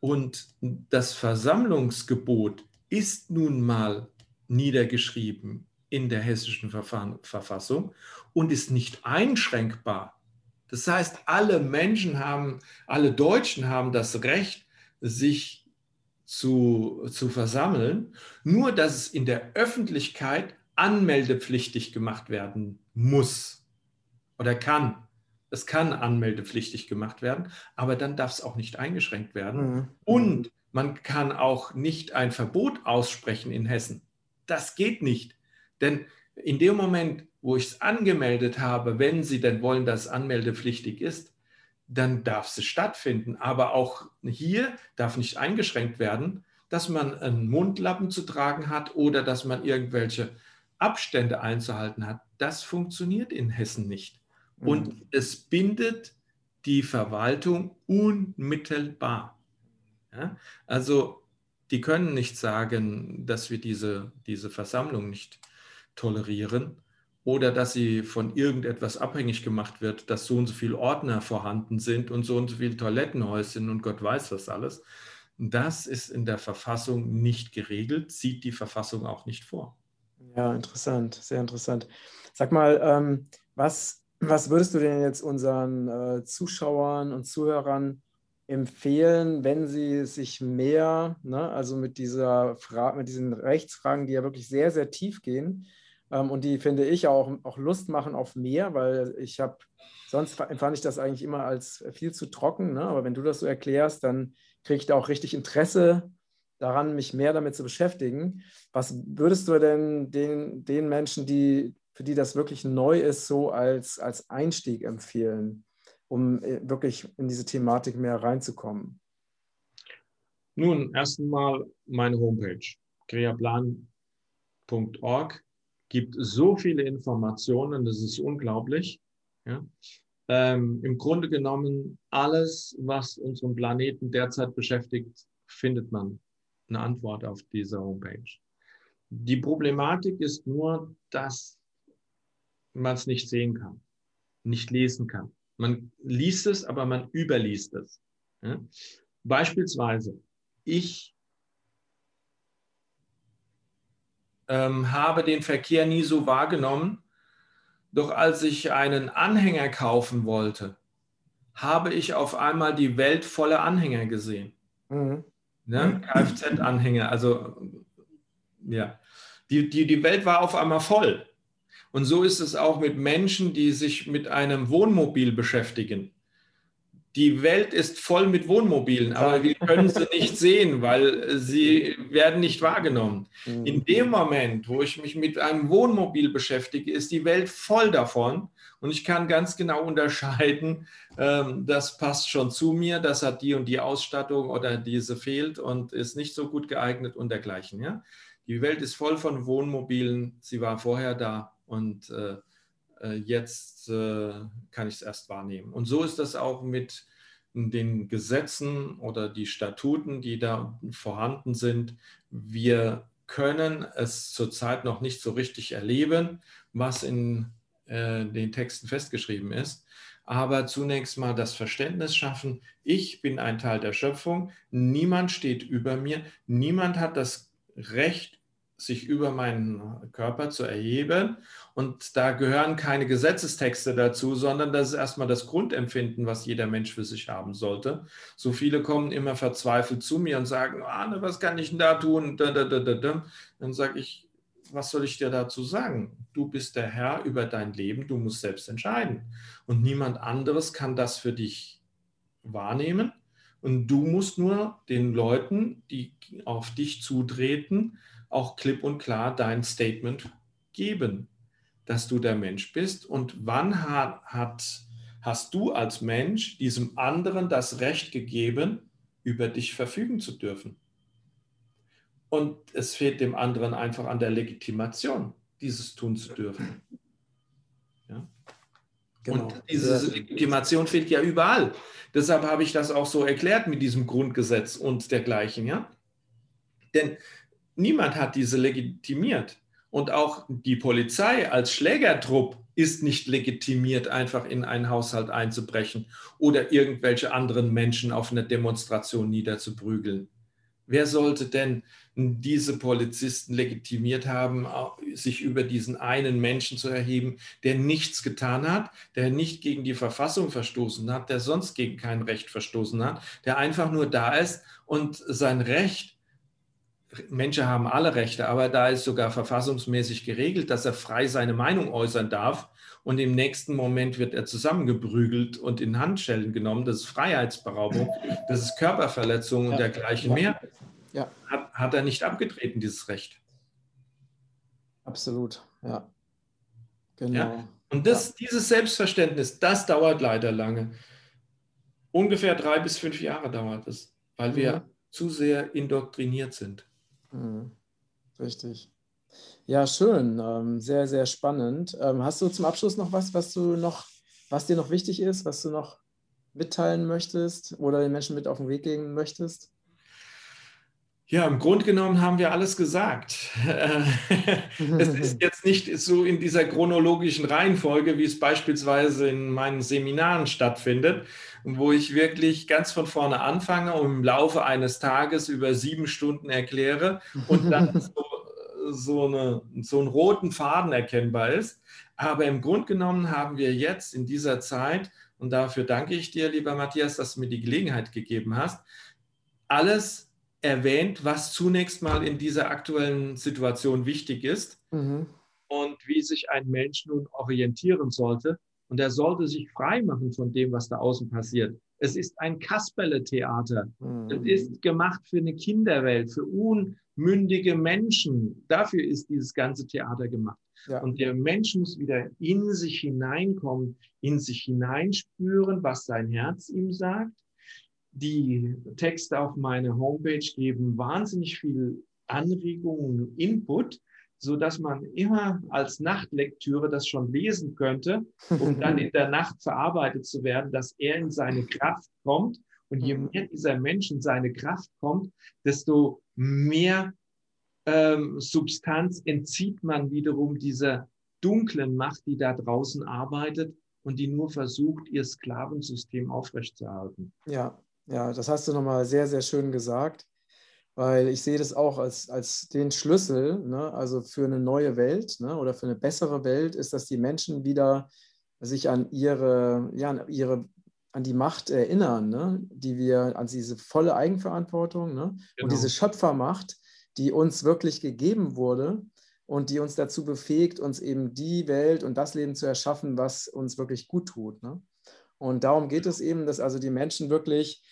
Speaker 2: Und das Versammlungsgebot ist nun mal niedergeschrieben in der hessischen Verfassung und ist nicht einschränkbar. Das heißt, alle Menschen haben, alle Deutschen haben das Recht, sich zu, zu versammeln, nur dass es in der Öffentlichkeit anmeldepflichtig gemacht werden muss oder kann. Es kann anmeldepflichtig gemacht werden, aber dann darf es auch nicht eingeschränkt werden. Mhm. Und man kann auch nicht ein Verbot aussprechen in Hessen. Das geht nicht. Denn in dem Moment, wo ich es angemeldet habe, wenn Sie denn wollen, dass es anmeldepflichtig ist, dann darf es stattfinden. Aber auch hier darf nicht eingeschränkt werden, dass man einen Mundlappen zu tragen hat oder dass man irgendwelche Abstände einzuhalten hat. Das funktioniert in Hessen nicht. Und mhm. es bindet die Verwaltung unmittelbar. Ja? Also die können nicht sagen, dass wir diese, diese Versammlung nicht tolerieren, oder dass sie von irgendetwas abhängig gemacht wird, dass so und so viele Ordner vorhanden sind und so und so viele Toilettenhäuschen und Gott weiß was alles. Das ist in der Verfassung nicht geregelt, sieht die Verfassung auch nicht vor.
Speaker 1: Ja, interessant, sehr interessant. Sag mal, ähm, was, was würdest du denn jetzt unseren äh, Zuschauern und Zuhörern empfehlen, wenn sie sich mehr, ne, also mit dieser Frage, mit diesen Rechtsfragen, die ja wirklich sehr, sehr tief gehen, ähm, und die finde ich auch, auch Lust machen auf mehr, weil ich habe, sonst empfand ich das eigentlich immer als viel zu trocken. Ne? Aber wenn du das so erklärst, dann kriege ich da auch richtig Interesse daran, mich mehr damit zu beschäftigen. Was würdest du denn den, den Menschen, die, für die das wirklich neu ist, so als, als Einstieg empfehlen, um äh, wirklich in diese Thematik mehr reinzukommen?
Speaker 2: Nun, erst einmal meine Homepage, kreaplan.org gibt so viele Informationen, das ist unglaublich. Ja. Ähm, Im Grunde genommen, alles, was unseren Planeten derzeit beschäftigt, findet man eine Antwort auf dieser Homepage. Die Problematik ist nur, dass man es nicht sehen kann, nicht lesen kann. Man liest es, aber man überliest es. Ja. Beispielsweise, ich ähm, habe den Verkehr nie so wahrgenommen. Doch als ich einen Anhänger kaufen wollte, habe ich auf einmal die Welt voller Anhänger gesehen. Mhm. Ne? Kfz-Anhänger, also ja, die, die, die Welt war auf einmal voll. Und so ist es auch mit Menschen, die sich mit einem Wohnmobil beschäftigen die Welt ist voll mit Wohnmobilen, aber wir können sie nicht *laughs* sehen, weil sie werden nicht wahrgenommen. Mhm. In dem Moment, wo ich mich mit einem Wohnmobil beschäftige, ist die Welt voll davon und ich kann ganz genau unterscheiden, ähm, das passt schon zu mir, das hat die und die Ausstattung oder diese fehlt und ist nicht so gut geeignet und dergleichen. Ja? Die Welt ist voll von Wohnmobilen, sie war vorher da und äh, äh, jetzt äh, kann ich es erst wahrnehmen. Und so ist das auch mit den Gesetzen oder die Statuten, die da vorhanden sind. Wir können es zurzeit noch nicht so richtig erleben, was in äh, den Texten festgeschrieben ist. Aber zunächst mal das Verständnis schaffen, ich bin ein Teil der Schöpfung, niemand steht über mir, niemand hat das Recht sich über meinen Körper zu erheben. Und da gehören keine Gesetzestexte dazu, sondern das ist erstmal das Grundempfinden, was jeder Mensch für sich haben sollte. So viele kommen immer verzweifelt zu mir und sagen, ah, was kann ich denn da tun? Dann sage ich, was soll ich dir dazu sagen? Du bist der Herr über dein Leben, du musst selbst entscheiden. Und niemand anderes kann das für dich wahrnehmen. Und du musst nur den Leuten, die auf dich zutreten, auch klipp und klar dein Statement geben, dass du der Mensch bist und wann hat, hat, hast du als Mensch diesem anderen das Recht gegeben, über dich verfügen zu dürfen. Und es fehlt dem anderen einfach an der Legitimation, dieses tun zu dürfen. Ja? Genau. Und diese Legitimation fehlt ja überall. Deshalb habe ich das auch so erklärt mit diesem Grundgesetz und dergleichen. Ja? Denn niemand hat diese legitimiert. Und auch die Polizei als Schlägertrupp ist nicht legitimiert, einfach in einen Haushalt einzubrechen oder irgendwelche anderen Menschen auf einer Demonstration niederzuprügeln. Wer sollte denn diese Polizisten legitimiert haben, sich über diesen einen Menschen zu erheben, der nichts getan hat, der nicht gegen die Verfassung verstoßen hat, der sonst gegen kein Recht verstoßen hat, der einfach nur da ist und sein Recht Menschen haben alle Rechte, aber da ist sogar verfassungsmäßig geregelt, dass er frei seine Meinung äußern darf. Und im nächsten Moment wird er zusammengeprügelt und in Handschellen genommen. Das ist Freiheitsberaubung, das ist Körperverletzung und ja. dergleichen mehr. Ja. Hat, hat er nicht abgetreten, dieses Recht.
Speaker 1: Absolut, ja.
Speaker 2: Genau. Ja? Und das, ja. dieses Selbstverständnis, das dauert leider lange. Ungefähr drei bis fünf Jahre dauert es, weil wir mhm. zu sehr indoktriniert sind.
Speaker 1: Mhm. Richtig. Ja, schön. Ähm, sehr, sehr spannend. Ähm, hast du zum Abschluss noch was, was du noch, was dir noch wichtig ist, was du noch mitteilen möchtest oder den Menschen mit auf den Weg gehen möchtest?
Speaker 2: Ja, im Grunde genommen haben wir alles gesagt. *laughs* es ist jetzt nicht so in dieser chronologischen Reihenfolge, wie es beispielsweise in meinen Seminaren stattfindet, wo ich wirklich ganz von vorne anfange und im Laufe eines Tages über sieben Stunden erkläre und dann *laughs* so, so, eine, so einen roten Faden erkennbar ist. Aber im Grunde genommen haben wir jetzt in dieser Zeit, und dafür danke ich dir, lieber Matthias, dass du mir die Gelegenheit gegeben hast, alles erwähnt, was zunächst mal in dieser aktuellen Situation wichtig ist mhm. und wie sich ein Mensch nun orientieren sollte. Und er sollte sich frei machen von dem, was da außen passiert. Es ist ein Kasperle-Theater. Mhm. Es ist gemacht für eine Kinderwelt, für unmündige Menschen. Dafür ist dieses ganze Theater gemacht. Ja. Und der Mensch muss wieder in sich hineinkommen, in sich hineinspüren, was sein Herz ihm sagt die Texte auf meine Homepage geben wahnsinnig viel Anregungen und Input, so dass man immer als Nachtlektüre das schon lesen könnte, um dann in der Nacht verarbeitet zu werden, dass er in seine Kraft kommt. Und je mhm. mehr dieser Mensch in seine Kraft kommt, desto mehr ähm, Substanz entzieht man wiederum dieser dunklen Macht, die da draußen arbeitet und die nur versucht, ihr Sklavensystem aufrechtzuerhalten.
Speaker 1: Ja, ja, das hast du nochmal sehr, sehr schön gesagt, weil ich sehe das auch als, als den Schlüssel, ne? also für eine neue Welt ne? oder für eine bessere Welt, ist, dass die Menschen wieder sich an ihre, ja, an ihre an die Macht erinnern, ne? die wir, an diese volle Eigenverantwortung ne? Genau. und diese Schöpfermacht, die uns wirklich gegeben wurde und die uns dazu befähigt, uns eben die Welt und das Leben zu erschaffen, was uns wirklich gut tut. Ne? Und darum geht es eben, dass also die Menschen wirklich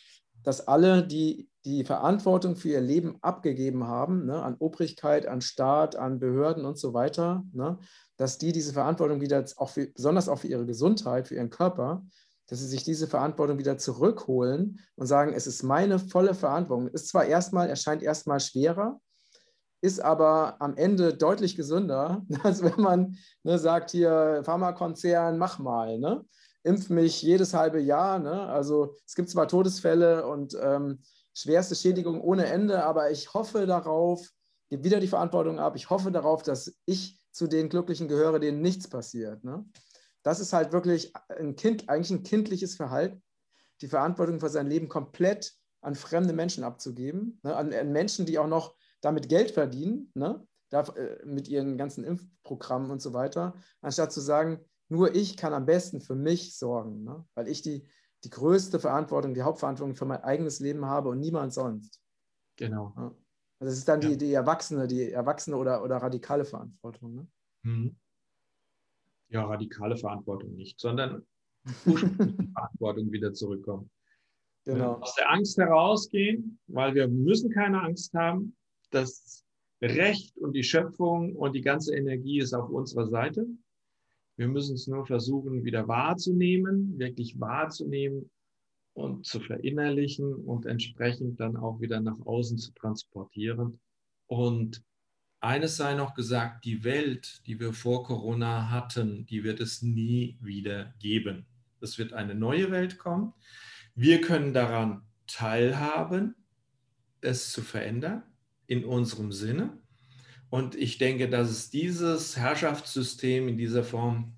Speaker 1: dass alle, die die Verantwortung für ihr Leben abgegeben haben, ne, an Obrigkeit, an Staat, an Behörden und so weiter, ne, dass die diese Verantwortung wieder, auch für, besonders auch für ihre Gesundheit, für ihren Körper, dass sie sich diese Verantwortung wieder zurückholen und sagen, es ist meine volle Verantwortung. Ist zwar erstmal, erscheint erstmal schwerer, ist aber am Ende deutlich gesünder, *laughs* als wenn man ne, sagt, hier Pharmakonzern, mach mal. Ne? Impfe mich jedes halbe Jahr. Ne? Also es gibt zwar Todesfälle und ähm, schwerste Schädigungen ohne Ende, aber ich hoffe darauf, gebe wieder die Verantwortung ab, ich hoffe darauf, dass ich zu den Glücklichen gehöre, denen nichts passiert. Ne? Das ist halt wirklich ein Kind, eigentlich ein kindliches Verhalten, die Verantwortung für sein Leben komplett an fremde Menschen abzugeben, ne? an, an, Menschen, die auch noch damit Geld verdienen, ne? da, äh, mit ihren ganzen Impfprogrammen und so weiter, anstatt zu sagen, nur ich kann am besten für mich sorgen, ne? weil ich die, die größte Verantwortung, die Hauptverantwortung für mein eigenes Leben habe und niemand sonst.
Speaker 2: Genau.
Speaker 1: Ja. Also das ist dann ja. die, die Erwachsene, die Erwachsene oder, oder radikale Verantwortung. Ne? Mhm.
Speaker 2: Ja, radikale Verantwortung nicht, sondern *laughs* Verantwortung wieder zurückkommen. Genau. Aus der Angst herausgehen, weil wir müssen keine Angst haben. Das Recht und die Schöpfung und die ganze Energie ist auf unserer Seite. Wir müssen es nur versuchen, wieder wahrzunehmen, wirklich wahrzunehmen und zu verinnerlichen und entsprechend dann auch wieder nach außen zu transportieren. Und eines sei noch gesagt, die Welt, die wir vor Corona hatten, die wird es nie wieder geben. Es wird eine neue Welt kommen. Wir können daran teilhaben, es zu verändern. in unserem Sinne. Und ich denke, dass es dieses Herrschaftssystem in dieser Form,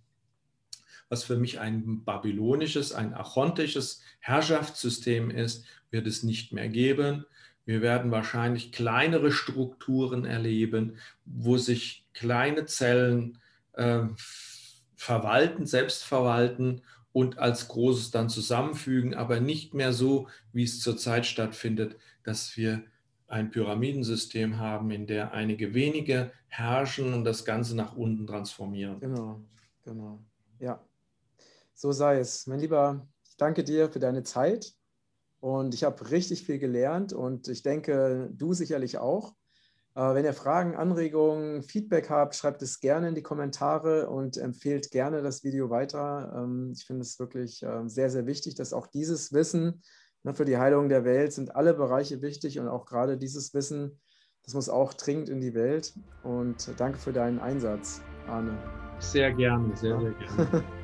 Speaker 2: was für mich ein babylonisches, ein achontisches Herrschaftssystem ist, wird es nicht mehr geben. Wir werden wahrscheinlich kleinere Strukturen erleben, wo sich kleine Zellen äh, verwalten, selbst verwalten und als Großes dann zusammenfügen, aber nicht mehr so, wie es zurzeit stattfindet, dass wir ein Pyramidensystem haben, in der einige wenige herrschen und das Ganze nach unten transformieren.
Speaker 1: Genau, genau. Ja, so sei es. Mein Lieber, ich danke dir für deine Zeit und ich habe richtig viel gelernt und ich denke, du sicherlich auch. Äh, wenn ihr Fragen, Anregungen, Feedback habt, schreibt es gerne in die Kommentare und empfehlt gerne das Video weiter. Ähm, ich finde es wirklich ähm, sehr, sehr wichtig, dass auch dieses Wissen für die Heilung der Welt sind alle Bereiche wichtig und auch gerade dieses Wissen, das muss auch dringend in die Welt. Und danke für deinen Einsatz, Arne.
Speaker 2: Sehr gerne, sehr, sehr gerne. *laughs*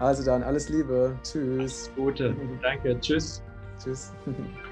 Speaker 1: Also dann, alles Liebe. Tschüss.
Speaker 2: Alles Gute. Danke. Tschüss.
Speaker 1: Tschüss. *laughs*